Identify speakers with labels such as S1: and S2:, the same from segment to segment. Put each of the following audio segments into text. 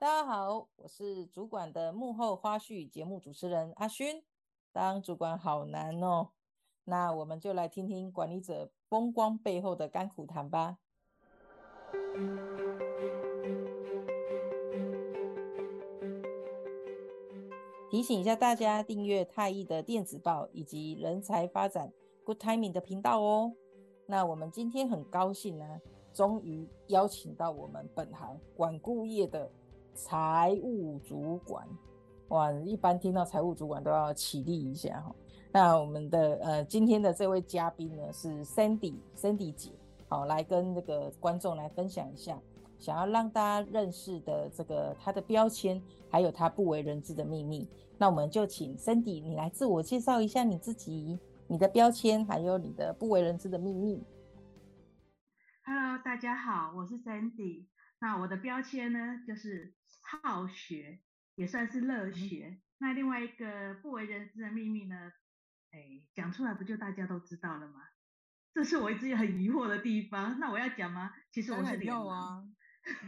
S1: 大家好，我是主管的幕后花絮节目主持人阿勋。当主管好难哦，那我们就来听听管理者风光背后的甘苦谈吧。提醒一下大家，订阅太毅的电子报以及人才发展 Good Timing 的频道哦。那我们今天很高兴呢，终于邀请到我们本行管顾业的财务主管。哇，一般听到财务主管都要起立一下哈。那我们的呃今天的这位嘉宾呢是 Sandy，Sandy 姐，好，来跟这个观众来分享一下，想要让大家认识的这个她的标签，还有她不为人知的秘密。那我们就请 Sandy 你来自我介绍一下你自己，你的标签，还有你的不为人知的秘密。
S2: Hello，大家好，我是 Sandy。那我的标签呢就是好学。也算是乐学。嗯、那另外一个不为人知的秘密呢？哎，讲出来不就大家都知道了吗？这是我一直很疑惑的地方。那我要讲吗？其实我是脸盲啊。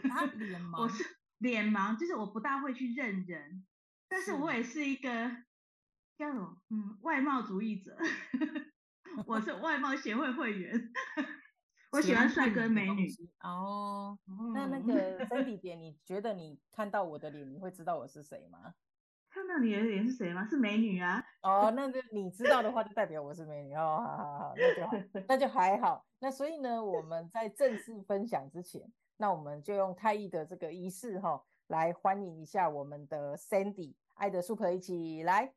S1: 他 脸盲。
S2: 我是脸盲，就是我不大会去认人，但是我也是一个叫什么？嗯，外貌主义者。我是外貌协会会员。我喜欢帅哥美女
S1: 哦。那那个 Sandy 姐，你觉得你看到我的脸，你会知道我是谁吗？
S2: 看到你的脸是谁吗？是美女啊。
S1: 哦，那就你知道的话，就代表我是美女哦。好好好，那就好，那就还好。那所以呢，我们在正式分享之前，那我们就用太毅的这个仪式哈、哦，来欢迎一下我们的 Sandy，爱的 Super 一起来。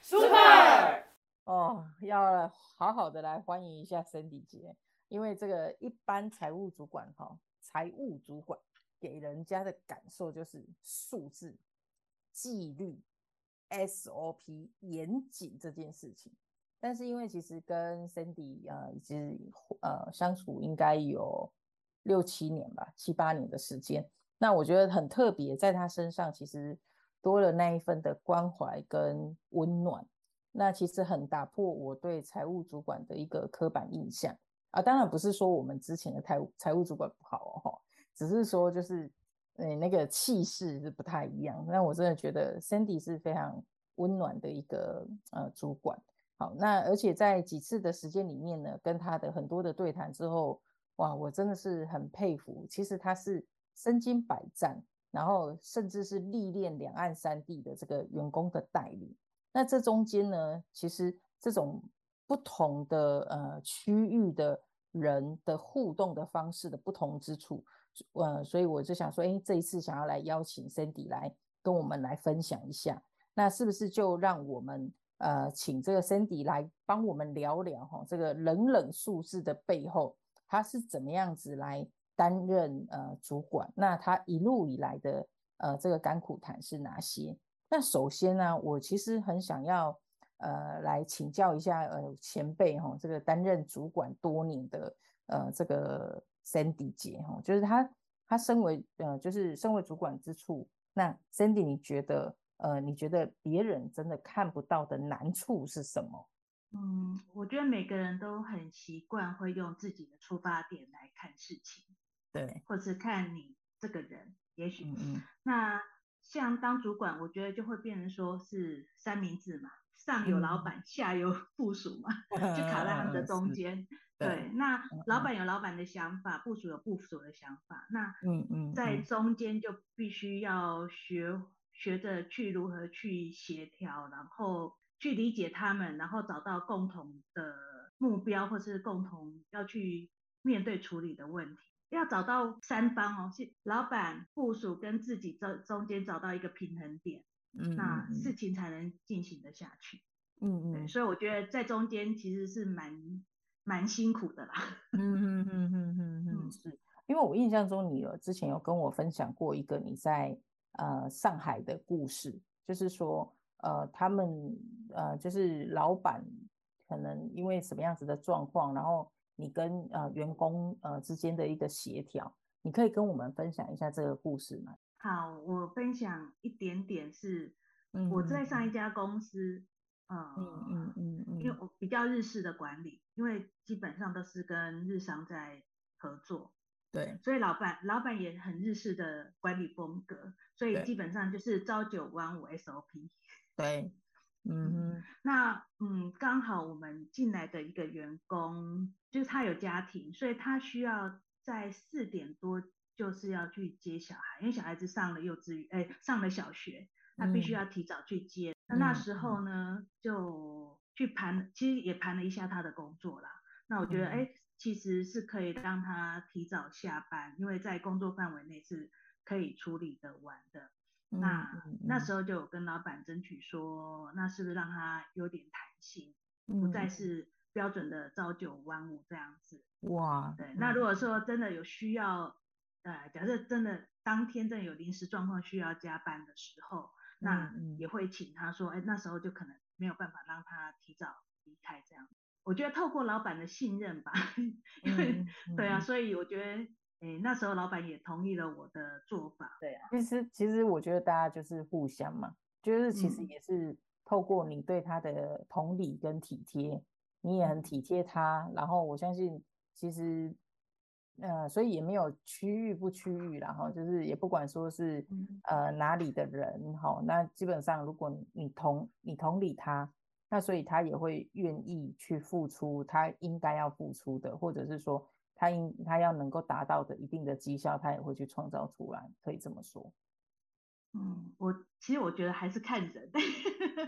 S1: Super。哦，要好好的来欢迎一下 Cindy 姐，因为这个一般财务主管哈，财务主管给人家的感受就是数字、纪律、SOP 严谨这件事情。但是因为其实跟 Cindy 啊，已经呃相处应该有六七年吧，七八年的时间，那我觉得很特别，在他身上其实多了那一份的关怀跟温暖。那其实很打破我对财务主管的一个刻板印象啊，当然不是说我们之前的财务财务主管不好哦，只是说就是诶那个气势是不太一样。那我真的觉得 Sandy 是非常温暖的一个呃主管。好，那而且在几次的时间里面呢，跟他的很多的对谈之后，哇，我真的是很佩服。其实他是身经百战，然后甚至是历练两岸三地的这个员工的带领。那这中间呢，其实这种不同的呃区域的人的互动的方式的不同之处，呃，所以我就想说，哎，这一次想要来邀请 Sandy 来跟我们来分享一下，那是不是就让我们呃请这个 Sandy 来帮我们聊聊哈，这个冷冷数字的背后，他是怎么样子来担任呃主管？那他一路以来的呃这个甘苦谈是哪些？那首先呢，我其实很想要，呃，来请教一下，呃，前辈哈，这个担任主管多年的，呃，这个 Sandy 姐哈，就是她她身为，呃，就是身为主管之处，那 Sandy 你觉得，呃，你觉得别人真的看不到的难处是什么？
S2: 嗯，我觉得每个人都很习惯会用自己的出发点来看事情，
S1: 对，
S2: 或是看你这个人，也许，
S1: 嗯嗯，
S2: 那。像当主管，我觉得就会变成说是三明治嘛，上有老板，嗯、下有 部署嘛，就卡在他们的中间。对，对，那老板有老板的想法，部署有部署的想法，那嗯嗯，在中间就必须要学学着去如何去协调，然后去理解他们，然后找到共同的目标，或是共同要去面对处理的问题。要找到三方哦，是老板、部署跟自己中中间找到一个平衡点，嗯，那事情才能进行得下去。嗯嗯，所以我觉得在中间其实是蛮蛮辛苦的啦。嗯嗯嗯嗯 嗯
S1: 嗯，是因为我印象中你有之前有跟我分享过一个你在呃上海的故事，就是说呃他们呃就是老板可能因为什么样子的状况，然后。你跟呃员工呃之间的一个协调，你可以跟我们分享一下这个故事吗？
S2: 好，我分享一点点是我在上一家公司，嗯嗯嗯嗯，因为我比较日式的管理，因为基本上都是跟日商在合作，
S1: 对，
S2: 所以老板老板也很日式的管理风格，所以基本上就是朝九晚五 SOP。
S1: 对，嗯哼，
S2: 那嗯，刚好我们进来的一个员工，就是他有家庭，所以他需要在四点多就是要去接小孩，因为小孩子上了幼稚园，哎，上了小学，他必须要提早去接。那、嗯、那时候呢，就去盘，其实也盘了一下他的工作啦。那我觉得，哎、嗯，其实是可以让他提早下班，因为在工作范围内是可以处理得完的。那、那时候就有跟老板争取说，那是不是让他有点弹性，不再是标准的朝九晚五这样子？
S1: 哇，
S2: 对。那如果说真的有需要，呃，假设真的当天真的有临时状况需要加班的时候，那也会请他说，哎，那时候就可能没有办法让他提早离开这样。我觉得透过老板的信任吧，因为对啊，所以我觉得。哎，那时候老板也同意了我的做法。
S1: 对啊，其实其实我觉得大家就是互相嘛，就是其实也是透过你对他的同理跟体贴，嗯、你也很体贴他，然后我相信其实，呃，所以也没有区域不区域，然后就是也不管说是呃哪里的人，哈，那基本上如果你同你同理他，那所以他也会愿意去付出他应该要付出的，或者是说。他应他要能够达到的一定的绩效，他也会去创造出来，可以这么说。
S2: 嗯，我其实我觉得还是看人，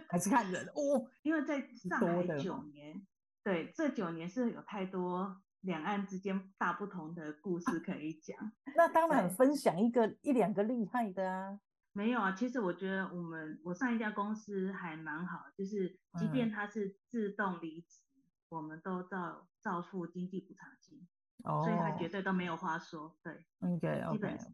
S1: 还是看人哦，
S2: 因为在上海九年，对，这九年是有太多两岸之间大不同的故事可以讲。啊，
S1: 那当然分享一个一两个厉害的啊。
S2: 没有啊，其实我觉得我们我上一家公司还蛮好，就是即便他是自动离职，嗯、我们都照照付经济补偿金。所以他绝对都没有话说，对
S1: ，OK，
S2: 基本上，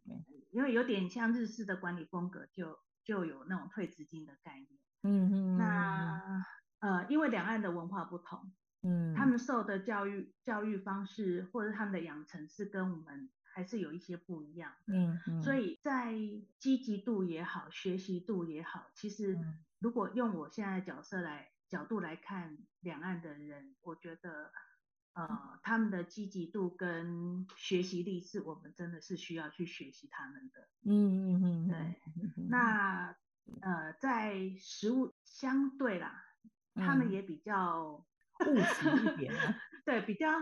S2: 因为有点像日式的管理风格，就就有那种退资金的概念。
S1: 嗯嗯。
S2: 那呃，因为两岸的文化不同，嗯，他们受的教育教育方式或者他们的养成是跟我们还是有一些不一样。
S1: 嗯嗯。
S2: 所以在积极度也好，学习度也好，其实如果用我现在的角色来角度来看两岸的人，我觉得。呃，他们的积极度跟学习力是我们真的是需要去学习他们的。
S1: 嗯嗯嗯，
S2: 对。那呃，在食物相对啦，他们也比较
S1: 务实一点。
S2: 对，比较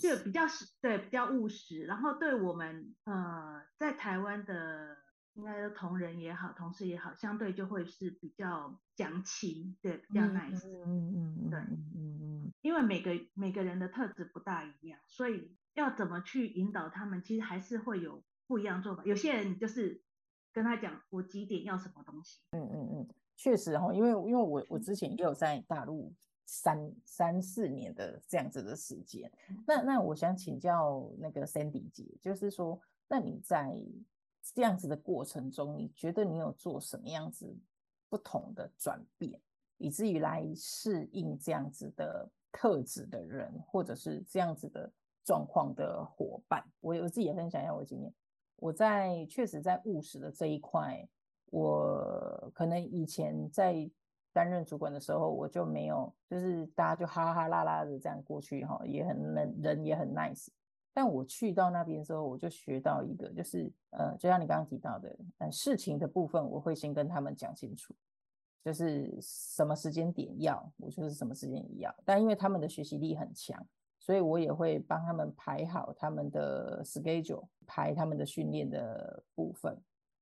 S2: 就比较实，对，比较务实。然后对我们呃，在台湾的应该说同仁也好，同事也好，相对就会是比较讲情，对，比较 nice。
S1: 嗯嗯嗯，对，
S2: 嗯嗯。因为每个每个人的特质不大一样，所以要怎么去引导他们，其实还是会有不一样做法。有些人就是跟他讲，我几点要什么东西。
S1: 嗯嗯嗯，确实哈，因为因为我我之前也有在大陆三三四年的这样子的时间。那那我想请教那个 Sandy 姐，就是说，那你在这样子的过程中，你觉得你有做什么样子不同的转变，以至于来适应这样子的？特质的人，或者是这样子的状况的伙伴，我我自己也分享一下我的经验。我在确实在务实的这一块，我可能以前在担任主管的时候，我就没有，就是大家就哈哈啦啦的这样过去哈，也很人人也很 nice。但我去到那边之后，我就学到一个，就是呃，就像你刚刚提到的，呃，事情的部分，我会先跟他们讲清楚。就是什么时间点要，我就是什么时间要。但因为他们的学习力很强，所以我也会帮他们排好他们的 schedule，排他们的训练的部分，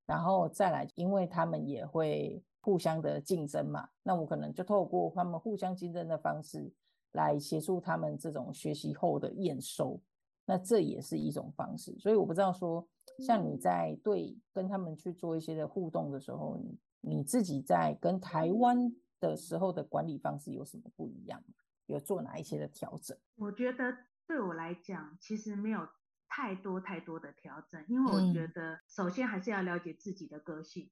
S1: 然后再来，因为他们也会互相的竞争嘛，那我可能就透过他们互相竞争的方式来协助他们这种学习后的验收，那这也是一种方式。所以我不知道说，像你在对跟他们去做一些的互动的时候，你。你自己在跟台湾的时候的管理方式有什么不一样？有做哪一些的调整？
S2: 我觉得对我来讲，其实没有太多太多的调整，因为我觉得首先还是要了解自己的个性，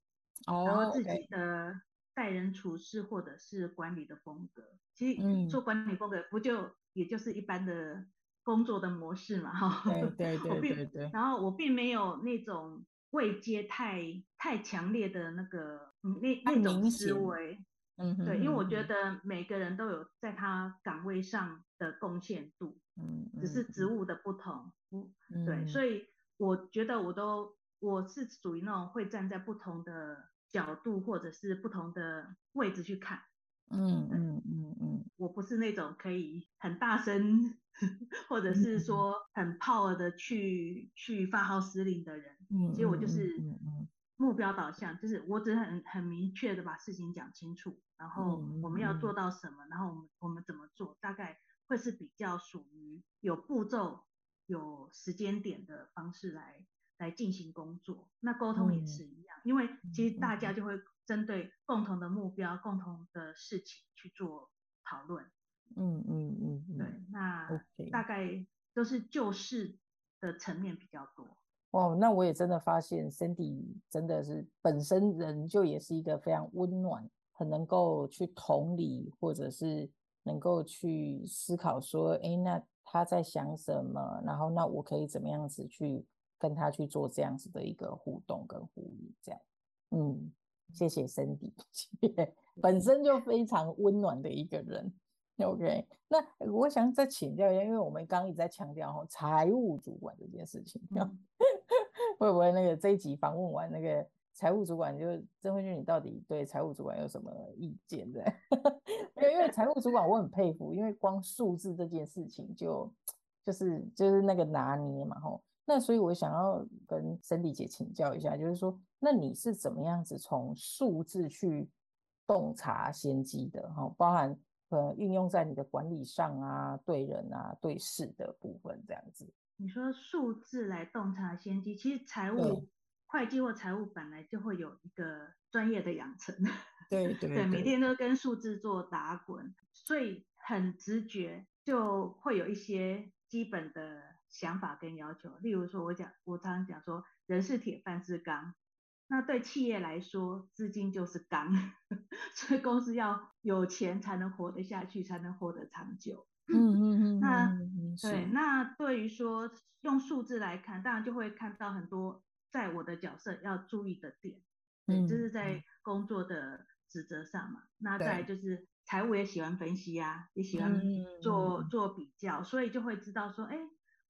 S2: 嗯、然后自己的待人处事或者是管理的风格。其实做管理风格不就也就是一般的工作的模式嘛？哈，
S1: 对对对对对。
S2: 然后我并没有那种。未接太太强烈的那个，嗯，那那种思维，嗯，对，因为我觉得每个人都有在他岗位上的贡献度，嗯，只是职务的不同，嗯，对，所以我觉得我都我是属于那种会站在不同的角度或者是不同的位置去看。
S1: 嗯嗯嗯嗯，
S2: 我不是那种可以很大声，或者是说很 power 的去、嗯、去发号施令的人。嗯，所以我就是目标导向，就是我只很很明确的把事情讲清楚，然后我们要做到什么，然后我们我们怎么做，大概会是比较属于有步骤、有时间点的方式来来进行工作。那沟通也是一样，因为其实大家就会。针对共同的目标、共同的事情去做讨论。
S1: 嗯嗯嗯，
S2: 对，那大概都是就事的层面比较多。
S1: 哦，那我也真的发现，Cindy 真的是本身人就也是一个非常温暖，很能够去同理，或者是能够去思考说，哎，那他在想什么？然后那我可以怎么样子去跟他去做这样子的一个互动跟呼应，这样，嗯。谢谢 Cindy，本身就非常温暖的一个人。OK，那我想再请教一下，因为我们刚刚一直在强调哦，财务主管这件事情，嗯、会不会那个这一集访问完那个财务主管就，就曾慧君，你到底对财务主管有什么意见？对，因为因为财务主管我很佩服，因为光数字这件事情就就是就是那个拿捏嘛，吼。那所以，我想要跟 Sandy 姐请教一下，就是说，那你是怎么样子从数字去洞察先机的？哈，包含呃运用在你的管理上啊，对人啊，对事的部分这样子。
S2: 你说数字来洞察先机，其实财务会计或财务本来就会有一个专业的养成，
S1: 对，
S2: 对，每天都跟数字做打滚，所以很直觉就会有一些基本的。想法跟要求，例如说，我讲，我常常讲说，人是铁，饭是钢。那对企业来说，资金就是钢，所以公司要有钱才能活得下去，才能活得长久。
S1: 嗯嗯嗯。
S2: 那对，那对于说用数字来看，当然就会看到很多在我的角色要注意的点。嗯。这是在工作的职责上嘛？那再就是财务也喜欢分析呀、啊，也喜欢做做比较，所以就会知道说，哎。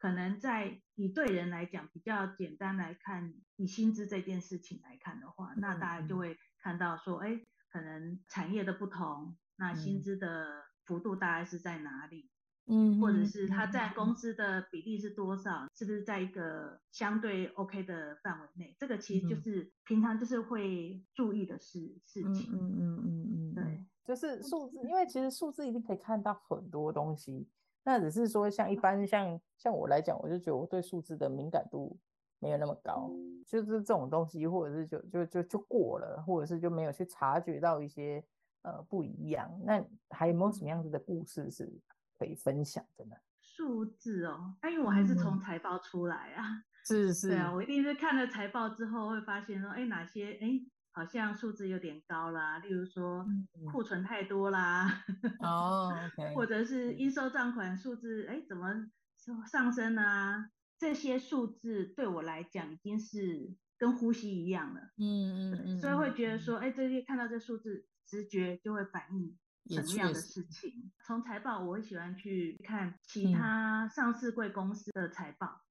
S2: 可能在以对人来讲比较简单来看，以薪资这件事情来看的话，那大家就会看到说，哎，可能产业的不同，那薪资的幅度大概是在哪里？嗯，或者是他占工资的比例是多少？是不是在一个相对 OK 的范围内？这个其实就是平常就是会注意的事事情。
S1: 嗯嗯嗯嗯嗯，对，就是数字，因为其实数字一定可以看到很多东西。那只是说，像一般像像我来讲，我就觉得我对数字的敏感度没有那么高，就是这种东西，或者是就就就就过了，或者是就没有去察觉到一些呃不一样。那还有没有什么样子的故事是可以分享的呢？
S2: 数字哦，那因为我还是从财报出来啊，嗯、
S1: 是是，
S2: 对啊，我一定是看了财报之后会发现说，哎，哪些哎。好像数字有点高啦，例如说库存太多啦，
S1: 哦、
S2: 或者是应收账款数字，哎，怎么上升啊？这些数字对我来讲已经是跟呼吸一样了，嗯嗯嗯，所以会觉得说，哎，这些看到这数字，直觉就会反映什么样的事情。从财报，我会喜欢去看其他上市贵公司的财报。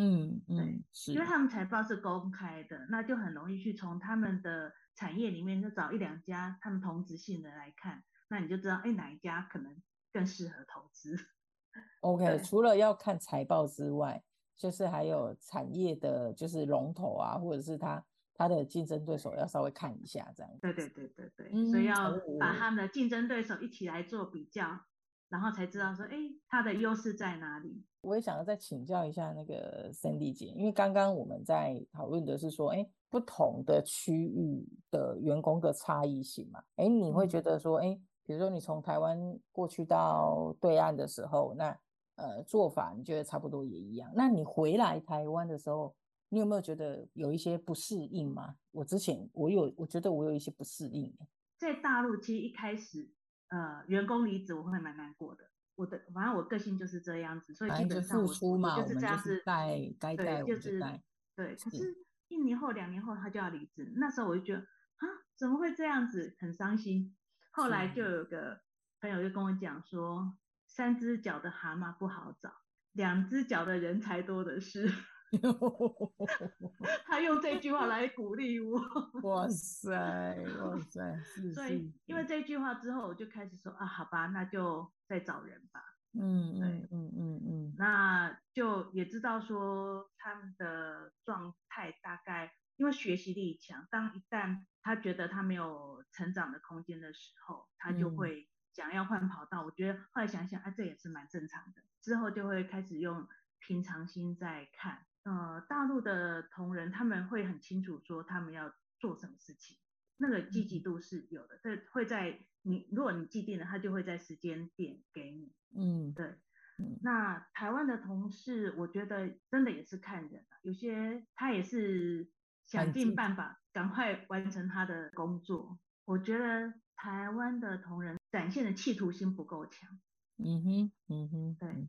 S1: 嗯嗯，
S2: 对，因为他们财报是公开的，那就很容易去从他们的产业里面就找一两家他们同质性的来看，那你就知道，哎，哪一家可能更适合投资。
S1: OK，除了要看财报之外，就是还有产业的，就是龙头啊，或者是他他的竞争对手要稍微看一下这样。
S2: 对对对对对，嗯，所以要把他们的竞争对手一起来做比较。然后才知道说，哎，它的优势在哪里？
S1: 我也想要再请教一下那个 Sandy 姐，因为刚刚我们在讨论的是说，哎，不同的区域的员工的差异性嘛，哎，你会觉得说，哎，比如说你从台湾过去到对岸的时候，那呃做法你觉得差不多也一样？那你回来台湾的时候，你有没有觉得有一些不适应吗？我之前我有，我觉得我有一些不适应。
S2: 在大陆其实一开始。呃，员工离职我会蛮难过的。我的反正我个性就是这样子，所以基本上我就是这样子
S1: 带该带
S2: 我就带。对，可是一年后、两年后他就要离职，那时候我就觉得啊，怎么会这样子，很伤心。后来就有个朋友就跟我讲说，三只脚的蛤蟆不好找，两只脚的人才多的是。他用这句话来鼓励我。
S1: 哇塞，哇塞！
S2: 所以因为这句话之后，我就开始说啊，好吧，那就再找人吧。
S1: 嗯对嗯嗯嗯，
S2: 那就也知道说他们的状态大概，因为学习力强，当一旦他觉得他没有成长的空间的时候，他就会想要换跑道。嗯、我觉得后来想想，啊，这也是蛮正常的。之后就会开始用平常心在看。呃，大陆的同仁他们会很清楚说他们要做什么事情，那个积极度是有的。这、嗯、会在你如果你既定了，他就会在时间点给你。
S1: 嗯，
S2: 对。那台湾的同事，我觉得真的也是看人，有些他也是想尽办法赶快完成他的工作。我觉得台湾的同仁展现的企图心不够强。
S1: 嗯哼，嗯哼，
S2: 对，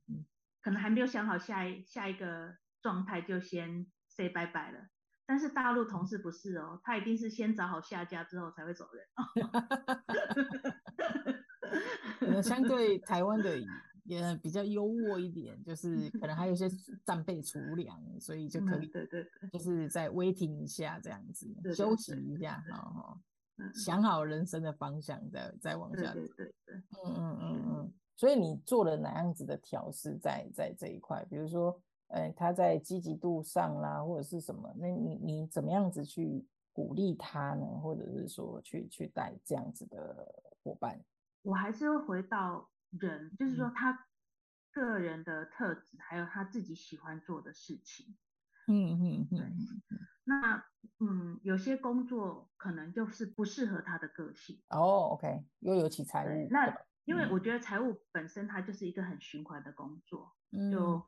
S2: 可能还没有想好下一下一个状态就先 say 拜拜了。但是大陆同事不是哦，他一定是先找好下家之后才会走人。
S1: 相对台湾的。也比较优渥一点，就是可能还有一些战备储粮，所以就可以，
S2: 对对对，
S1: 就是在 waiting 一下这样子，休息一下，想好人生的方向，再再往下走。
S2: 对对对，
S1: 嗯嗯嗯嗯。所以你做了哪样子的调试在在这一块？比如说，呃，他在积极度上啦，或者是什么？那你你怎么样子去鼓励他呢？或者是说去去带这样子的伙伴？
S2: 我还是会回到。人就是说他个人的特质，还有他自己喜欢做的事情。
S1: 嗯嗯嗯。
S2: 那嗯，有些工作可能就是不适合他的个性。
S1: 哦，OK，又有其财务。
S2: 那因为我觉得财务本身它就是一个很循环的工作，嗯、就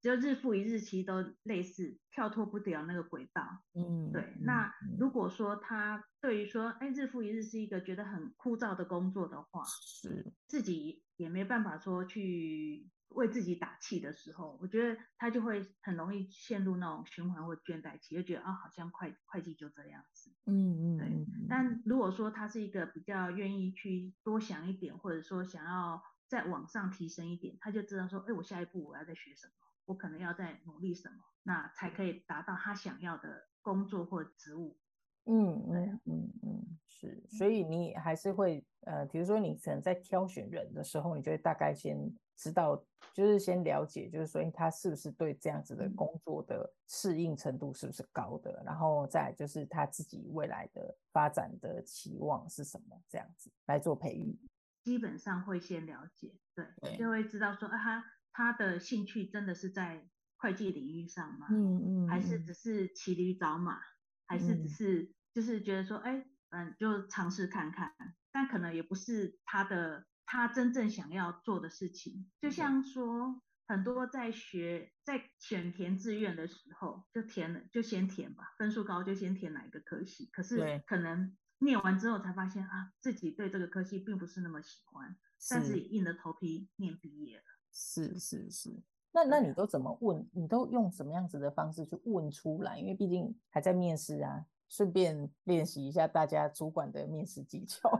S2: 就日复一日，其实都类似，跳脱不了那个轨道。
S1: 嗯。
S2: 对。那如果说他对于说，哎，日复一日是一个觉得很枯燥的工作的话，
S1: 是自
S2: 己。也没办法说去为自己打气的时候，我觉得他就会很容易陷入那种循环或倦怠期，就觉得啊、哦，好像会计就这样子。
S1: 嗯嗯，
S2: 对。但如果说他是一个比较愿意去多想一点，或者说想要再往上提升一点，他就知道说，哎，我下一步我要再学什么，我可能要再努力什么，那才可以达到他想要的工作或职务。
S1: 嗯嗯嗯嗯，是，所以你还是会呃，比如说你可能在挑选人的时候，你就会大概先知道，就是先了解，就是说他是不是对这样子的工作的适应程度是不是高的，然后再就是他自己未来的发展的期望是什么，这样子来做培育。
S2: 基本上会先了解，对，对。就会知道说啊，他他的兴趣真的是在会计领域上吗？
S1: 嗯嗯，嗯，
S2: 还是只是骑驴找马？还是只是就是觉得说，哎，嗯，就尝试看看，但可能也不是他的他真正想要做的事情。就像说，很多在学在选填志愿的时候，就填了就先填吧，分数高就先填哪一个科系。可是可能念完之后才发现啊，自己对这个科系并不是那么喜欢，但是也硬着头皮念毕业了。
S1: 是是是。那那你都怎么问？你都用什么样子的方式去问出来？因为毕竟还在面试啊，顺便练习一下大家主管的面试技巧。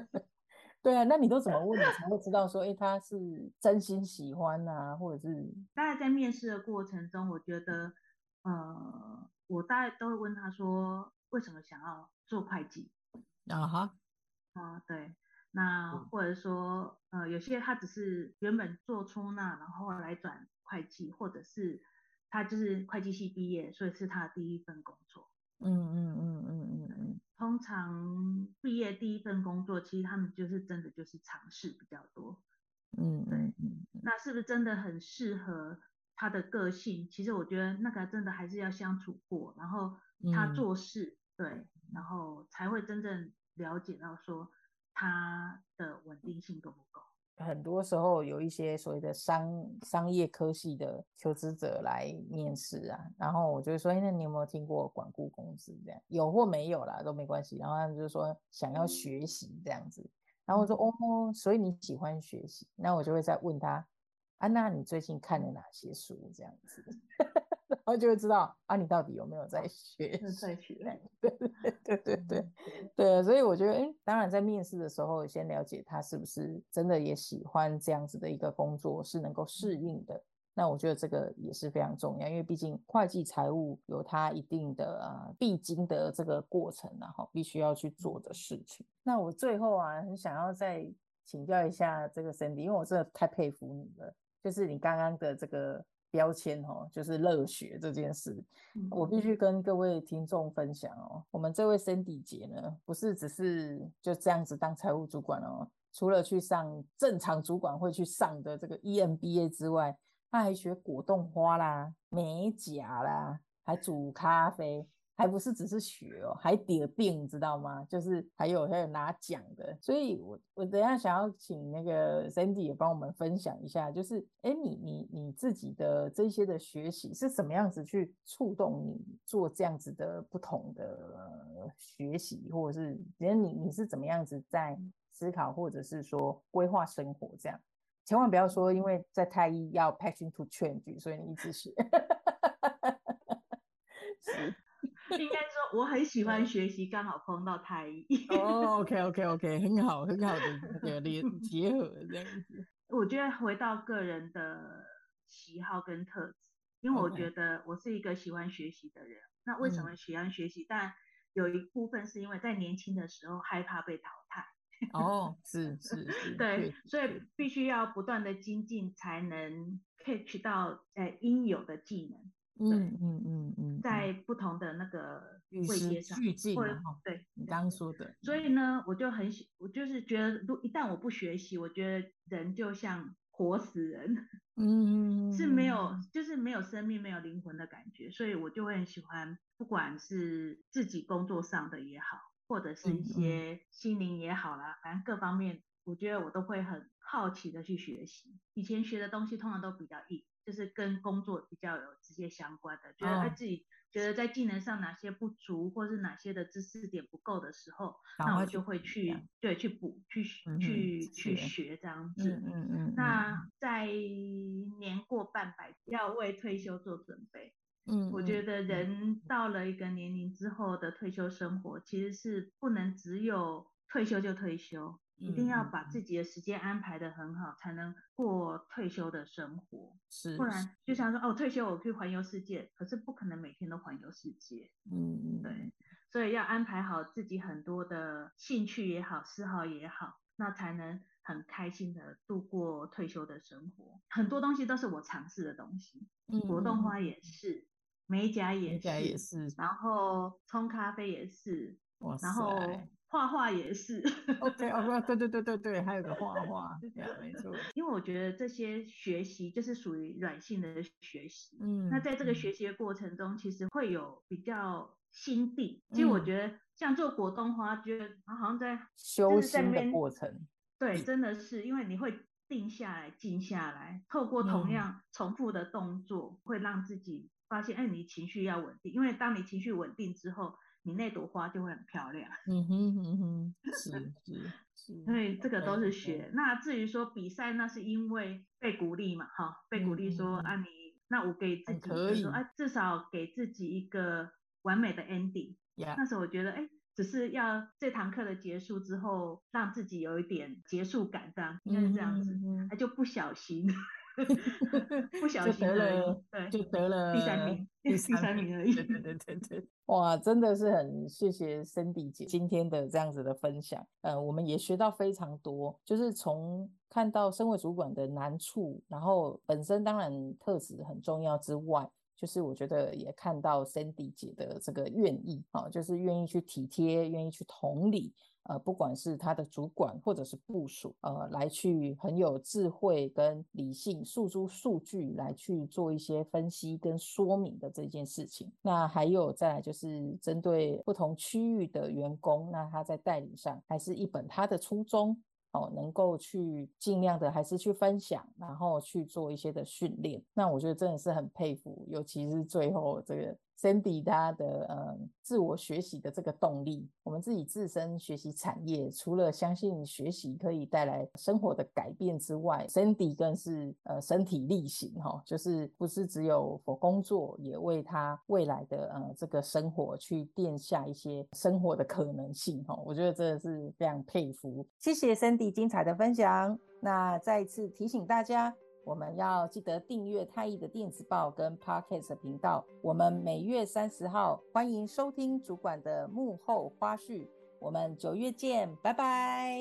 S1: 对啊，那你都怎么问？你才会知道说，哎，他是真心喜欢啊，或者是？
S2: 大概在面试的过程中，我觉得，呃，我大概都会问他说，为什么想要做会计？
S1: 啊哈，
S2: 啊，对。那或者说，呃，有些他只是原本做出纳，然后来转会计，或者是他就是会计系毕业，所以是他的第一份工作。
S1: 嗯嗯嗯嗯嗯嗯。
S2: 通常毕业第一份工作，其实他们就是真的就是尝试比较多。
S1: 嗯，
S2: 对。嗯。那是不是真的很适合他的个性？其实我觉得那个真的还是要相处过，然后他做事，嗯、对，然后才会真正了解到说。他的稳定性够不够？
S1: 很多时候有一些所谓的商商业科系的求职者来面试啊，然后我就说：“哎，那你有没有听过管顾公司？这样有或没有啦，都没关系。”然后他们就说想要学习这样子，然后我说：“哦，所以你喜欢学习？”那我就会再问他：“啊，那你最近看了哪些书？”这样子。然后就会知道啊，你到底有没有在学？
S2: 在学，
S1: 对 对对对对对，所以我觉得，哎，当然在面试的时候，先了解他是不是真的也喜欢这样子的一个工作，是能够适应的。那我觉得这个也是非常重要，因为毕竟会计财务有它一定的呃必经的这个过程，然后必须要去做的事情。那我最后啊，很想要再请教一下这个 Cindy，因为我真的太佩服你了，就是你刚刚的这个标签哦，就是热血这件事，我必须跟各位听众分享哦，我们这位 Cindy 姐呢，不是只是就这样子当财务主管哦，除了去上正常主管会去上的这个 EMBA 之外。她还学果冻花啦、美甲啦，还煮咖啡，还不是只是学哦，还得病，知道吗？就是还有还有拿奖的。所以我我等下想要请那个 Sandy 也帮我们分享一下，就是哎，你你你自己的这些的学习是怎么样子去触动你做这样子的不同的学习，或者是你你是怎么样子在思考，或者是说规划生活这样？千万不要说，因为在太医要 passion to change，所以你一直学。
S2: 是，应该说我很喜欢学习，刚好碰到太医。
S1: 哦，OK，OK，OK，很好，很好的那个连结合这样子。
S2: 我觉得回到个人的喜好跟特质，因为我觉得我是一个喜欢学习的人。那为什么喜欢学习？嗯。但有一部分是因为在年轻的时候害怕被淘汰。
S1: 哦，是是是，
S2: 对，所以必须要不断的精进，才能 catch 到呃应有的技能。
S1: 嗯嗯嗯嗯，
S2: 在不同的那个位阶上，
S1: 俱进，
S2: 对，
S1: 你刚刚说的。
S2: 所以呢，我就很喜，我就是觉得，如一旦我不学习，我觉得人就像活死人，嗯，是没有，就是没有生命、没有灵魂的感觉。所以我就会很喜欢，不管是自己工作上的也好。或者是一些心灵也好啦，反正各方面，我觉得我都会很好奇的去学习。以前学的东西通常都比较硬，就是跟工作比较有直接相关的，觉得自己觉得在技能上哪些不足，或是哪些的知识点不够的时候，那我就会去对去补去去去学这样子。嗯嗯嗯。那在年过半百，要为退休做准备。嗯，我觉得人到了一个年龄之后的退休生活，其实是不能只有退休就退休，一定要把自己的时间安排的很好，才能过退休的生活。是，不然就像说哦，退休我去环游世界，可是不可能每天都环游世界。嗯，对，所以要安排好自己很多的兴趣也好，嗜好也好，那才能很开心的度过退休的生活。很多东西都是我尝试的东西，果冻花也是。美甲也是，也是，然后冲咖啡也是，然后画画也是。
S1: OK，哦，对对对对对，还有个画画，对，没错。
S2: 因为我觉得这些学习就是属于软性的学习，嗯，那在这个学习的过程中，其实会有比较心地。其实我觉得像做果冻花，觉得好像在
S1: 修心的过程。
S2: 对，真的是，因为你会定下来、静下来，透过同样重复的动作，会让自己。发现，哎，你情绪要稳定，因为当你情绪稳定之后，你那朵花就会很漂亮。嗯哼嗯哼，是是 是。所以这个都是学。那至于说比赛，那是因为被鼓励嘛，哈，被鼓励说、嗯、啊你，那我给自己可以说，哎，至少给自己一个完美的 ending。那时候我觉得，哎，只是要这堂课的结束之后，让自己有一点结束感，这样应该是这样子，哎，就不小心。不小心得了，对，就得了第三名，第三名而已。对对对对，
S1: 哇，真的是很谢谢 Sandy 姐今天的这样子的分享。呃，我们也学到非常多，就是从看到身为主管的难处，然后本身当然特质很重要之外，就是我觉得也看到 Sandy 姐的这个愿意啊，就是愿意去体贴，愿意去同理。呃，不管是他的主管或者是部属，呃，来去很有智慧跟理性，诉诸数据来去做一些分析跟说明的这件事情。那还有再来就是针对不同区域的员工，那他在带领上还是一本他的初衷哦，能够去尽量的还是去分享，然后去做一些的训练。那我觉得真的是很佩服，尤其是最后这个。Sandy 他的呃自我学习的这个动力，我们自己自身学习产业，除了相信学习可以带来生活的改变之外，Sandy 更是呃身体力行哈，就是不是只有我工作，也为他未来的呃这个生活去垫下一些生活的可能性哈。我觉得真的是非常佩服，谢谢 Sandy 精彩的分享。那再一次提醒大家。我们要记得订阅太一的电子报跟 Podcast 频道。我们每月三十号欢迎收听主管的幕后花絮。我们九月见，拜拜。